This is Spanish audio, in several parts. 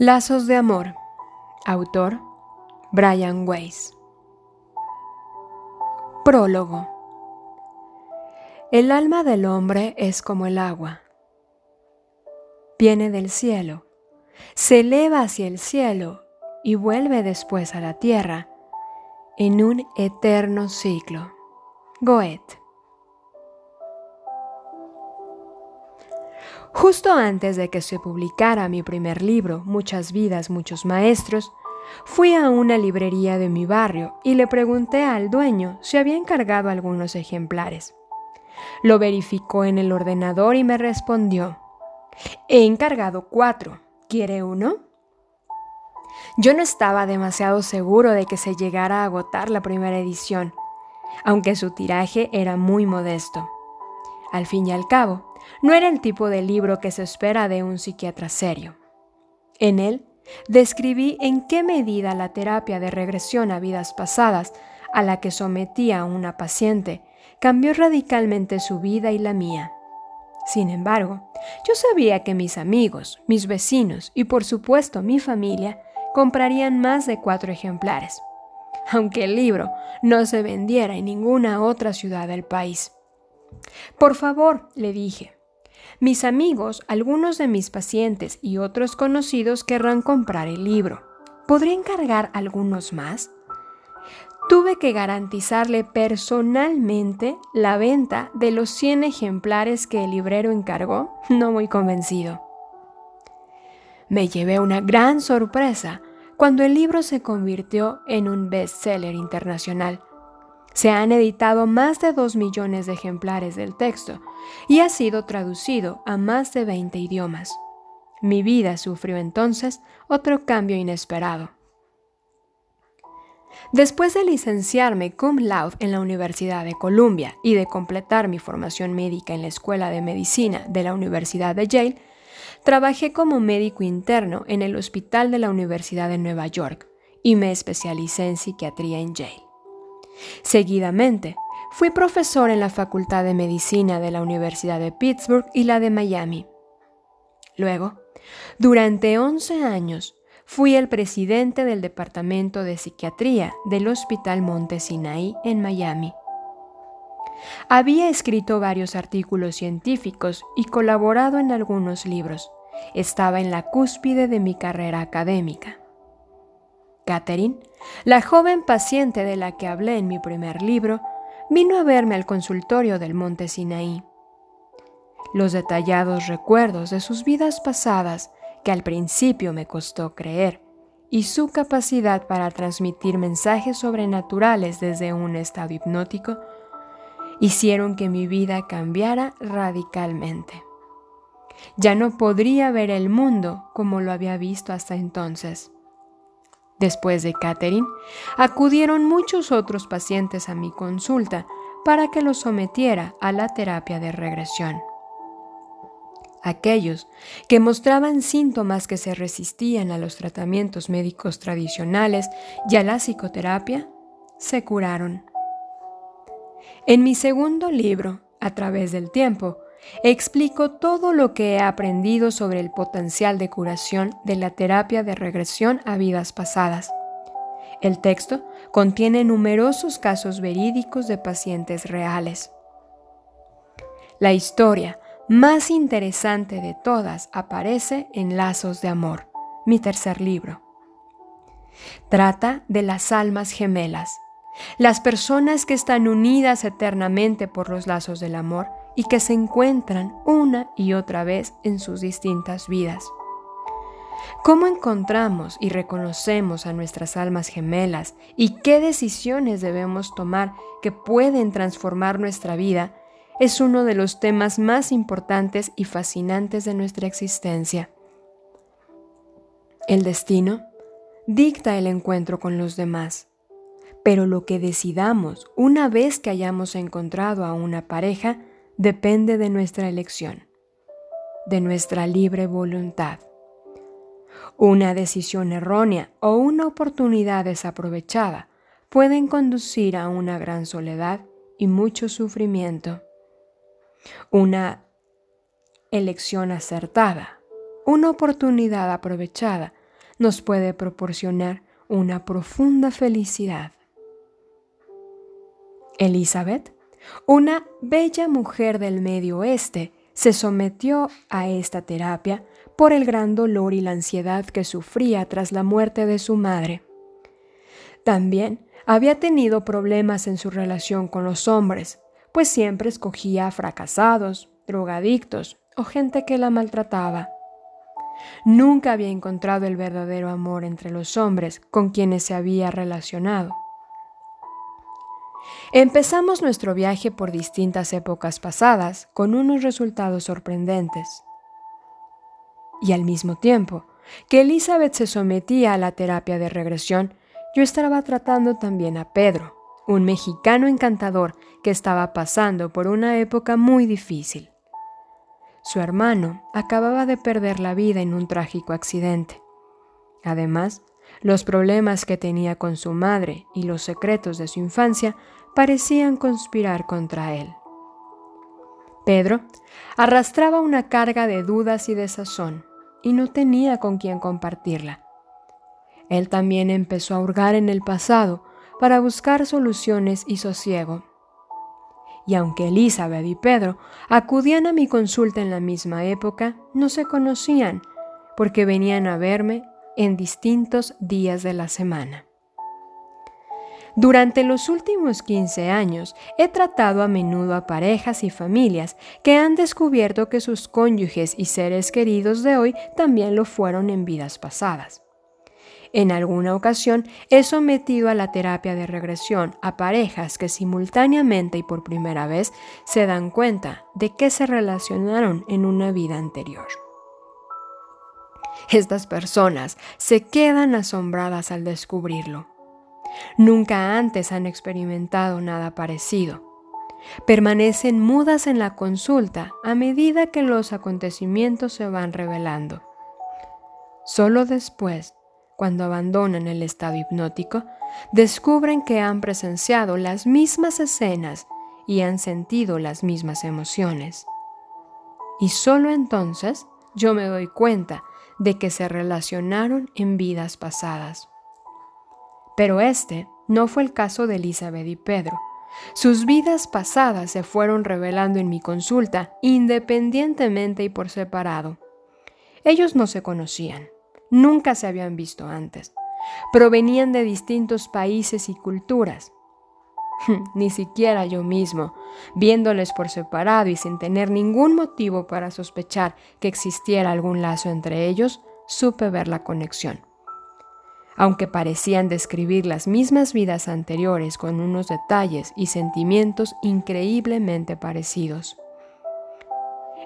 Lazos de Amor. Autor Brian Weiss. Prólogo. El alma del hombre es como el agua. Viene del cielo, se eleva hacia el cielo y vuelve después a la tierra en un eterno ciclo. Goethe. Justo antes de que se publicara mi primer libro, Muchas vidas, muchos maestros, fui a una librería de mi barrio y le pregunté al dueño si había encargado algunos ejemplares. Lo verificó en el ordenador y me respondió, he encargado cuatro, ¿quiere uno? Yo no estaba demasiado seguro de que se llegara a agotar la primera edición, aunque su tiraje era muy modesto. Al fin y al cabo, no era el tipo de libro que se espera de un psiquiatra serio. En él, describí en qué medida la terapia de regresión a vidas pasadas a la que sometía a una paciente cambió radicalmente su vida y la mía. Sin embargo, yo sabía que mis amigos, mis vecinos y por supuesto mi familia comprarían más de cuatro ejemplares, aunque el libro no se vendiera en ninguna otra ciudad del país. Por favor, le dije, mis amigos, algunos de mis pacientes y otros conocidos querrán comprar el libro. ¿Podría encargar algunos más? Tuve que garantizarle personalmente la venta de los 100 ejemplares que el librero encargó, no muy convencido. Me llevé una gran sorpresa cuando el libro se convirtió en un bestseller internacional se han editado más de 2 millones de ejemplares del texto y ha sido traducido a más de 20 idiomas. Mi vida sufrió entonces otro cambio inesperado. Después de licenciarme cum laude en la Universidad de Columbia y de completar mi formación médica en la Escuela de Medicina de la Universidad de Yale, trabajé como médico interno en el Hospital de la Universidad de Nueva York y me especialicé en psiquiatría en Yale. Seguidamente, fui profesor en la Facultad de Medicina de la Universidad de Pittsburgh y la de Miami. Luego, durante 11 años, fui el presidente del Departamento de Psiquiatría del Hospital Monte Sinai en Miami. Había escrito varios artículos científicos y colaborado en algunos libros. Estaba en la cúspide de mi carrera académica. Catherine, la joven paciente de la que hablé en mi primer libro, vino a verme al consultorio del Monte Sinaí. Los detallados recuerdos de sus vidas pasadas, que al principio me costó creer, y su capacidad para transmitir mensajes sobrenaturales desde un estado hipnótico, hicieron que mi vida cambiara radicalmente. Ya no podría ver el mundo como lo había visto hasta entonces. Después de Catherine, acudieron muchos otros pacientes a mi consulta para que los sometiera a la terapia de regresión. Aquellos que mostraban síntomas que se resistían a los tratamientos médicos tradicionales y a la psicoterapia, se curaron. En mi segundo libro, A través del tiempo, explico todo lo que he aprendido sobre el potencial de curación de la terapia de regresión a vidas pasadas. El texto contiene numerosos casos verídicos de pacientes reales. La historia más interesante de todas aparece en Lazos de Amor, mi tercer libro. Trata de las almas gemelas, las personas que están unidas eternamente por los lazos del amor y que se encuentran una y otra vez en sus distintas vidas. ¿Cómo encontramos y reconocemos a nuestras almas gemelas y qué decisiones debemos tomar que pueden transformar nuestra vida? Es uno de los temas más importantes y fascinantes de nuestra existencia. El destino dicta el encuentro con los demás, pero lo que decidamos una vez que hayamos encontrado a una pareja depende de nuestra elección, de nuestra libre voluntad. Una decisión errónea o una oportunidad desaprovechada pueden conducir a una gran soledad y mucho sufrimiento. Una elección acertada, una oportunidad aprovechada, nos puede proporcionar una profunda felicidad. Elizabeth, una bella mujer del medio oeste, se sometió a esta terapia por el gran dolor y la ansiedad que sufría tras la muerte de su madre. También había tenido problemas en su relación con los hombres, pues siempre escogía fracasados, drogadictos o gente que la maltrataba. Nunca había encontrado el verdadero amor entre los hombres con quienes se había relacionado. Empezamos nuestro viaje por distintas épocas pasadas con unos resultados sorprendentes. Y al mismo tiempo que Elizabeth se sometía a la terapia de regresión, yo estaba tratando también a Pedro, un mexicano encantador que estaba pasando por una época muy difícil. Su hermano acababa de perder la vida en un trágico accidente. Además, los problemas que tenía con su madre y los secretos de su infancia parecían conspirar contra él. Pedro arrastraba una carga de dudas y desazón y no tenía con quién compartirla. Él también empezó a hurgar en el pasado para buscar soluciones y sosiego. Y aunque Elizabeth y Pedro acudían a mi consulta en la misma época, no se conocían porque venían a verme en distintos días de la semana. Durante los últimos 15 años he tratado a menudo a parejas y familias que han descubierto que sus cónyuges y seres queridos de hoy también lo fueron en vidas pasadas. En alguna ocasión he sometido a la terapia de regresión a parejas que simultáneamente y por primera vez se dan cuenta de que se relacionaron en una vida anterior. Estas personas se quedan asombradas al descubrirlo Nunca antes han experimentado nada parecido. Permanecen mudas en la consulta a medida que los acontecimientos se van revelando. Solo después, cuando abandonan el estado hipnótico, descubren que han presenciado las mismas escenas y han sentido las mismas emociones. Y solo entonces yo me doy cuenta de que se relacionaron en vidas pasadas. Pero este no fue el caso de Elizabeth y Pedro. Sus vidas pasadas se fueron revelando en mi consulta independientemente y por separado. Ellos no se conocían, nunca se habían visto antes. Provenían de distintos países y culturas. Ni siquiera yo mismo, viéndoles por separado y sin tener ningún motivo para sospechar que existiera algún lazo entre ellos, supe ver la conexión aunque parecían describir las mismas vidas anteriores con unos detalles y sentimientos increíblemente parecidos.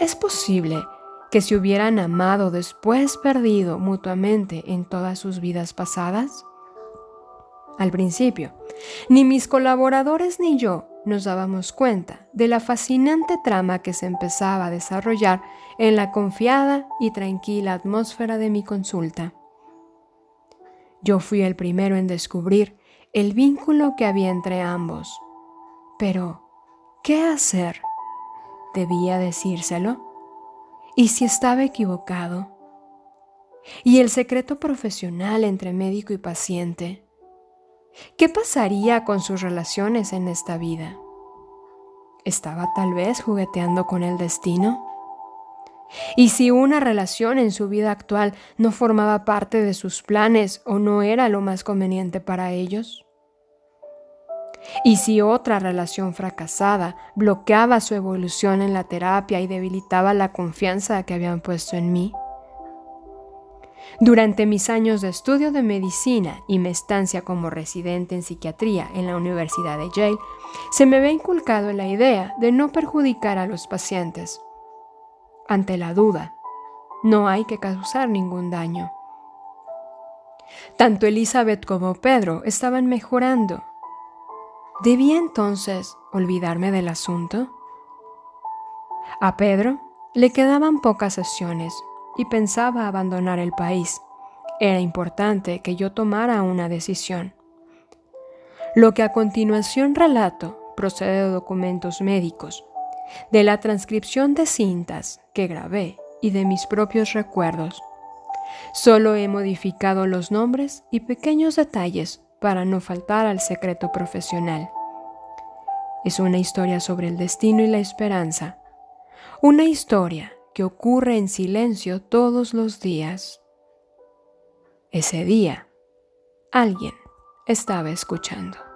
¿Es posible que se hubieran amado después perdido mutuamente en todas sus vidas pasadas? Al principio, ni mis colaboradores ni yo nos dábamos cuenta de la fascinante trama que se empezaba a desarrollar en la confiada y tranquila atmósfera de mi consulta. Yo fui el primero en descubrir el vínculo que había entre ambos. Pero, ¿qué hacer? ¿Debía decírselo? ¿Y si estaba equivocado? ¿Y el secreto profesional entre médico y paciente? ¿Qué pasaría con sus relaciones en esta vida? ¿Estaba tal vez jugueteando con el destino? Y si una relación en su vida actual no formaba parte de sus planes o no era lo más conveniente para ellos. Y si otra relación fracasada bloqueaba su evolución en la terapia y debilitaba la confianza que habían puesto en mí. Durante mis años de estudio de medicina y mi estancia como residente en psiquiatría en la Universidad de Yale, se me había inculcado la idea de no perjudicar a los pacientes ante la duda. No hay que causar ningún daño. Tanto Elizabeth como Pedro estaban mejorando. ¿Debía entonces olvidarme del asunto? A Pedro le quedaban pocas sesiones y pensaba abandonar el país. Era importante que yo tomara una decisión. Lo que a continuación relato procede de documentos médicos de la transcripción de cintas que grabé y de mis propios recuerdos. Solo he modificado los nombres y pequeños detalles para no faltar al secreto profesional. Es una historia sobre el destino y la esperanza. Una historia que ocurre en silencio todos los días. Ese día, alguien estaba escuchando.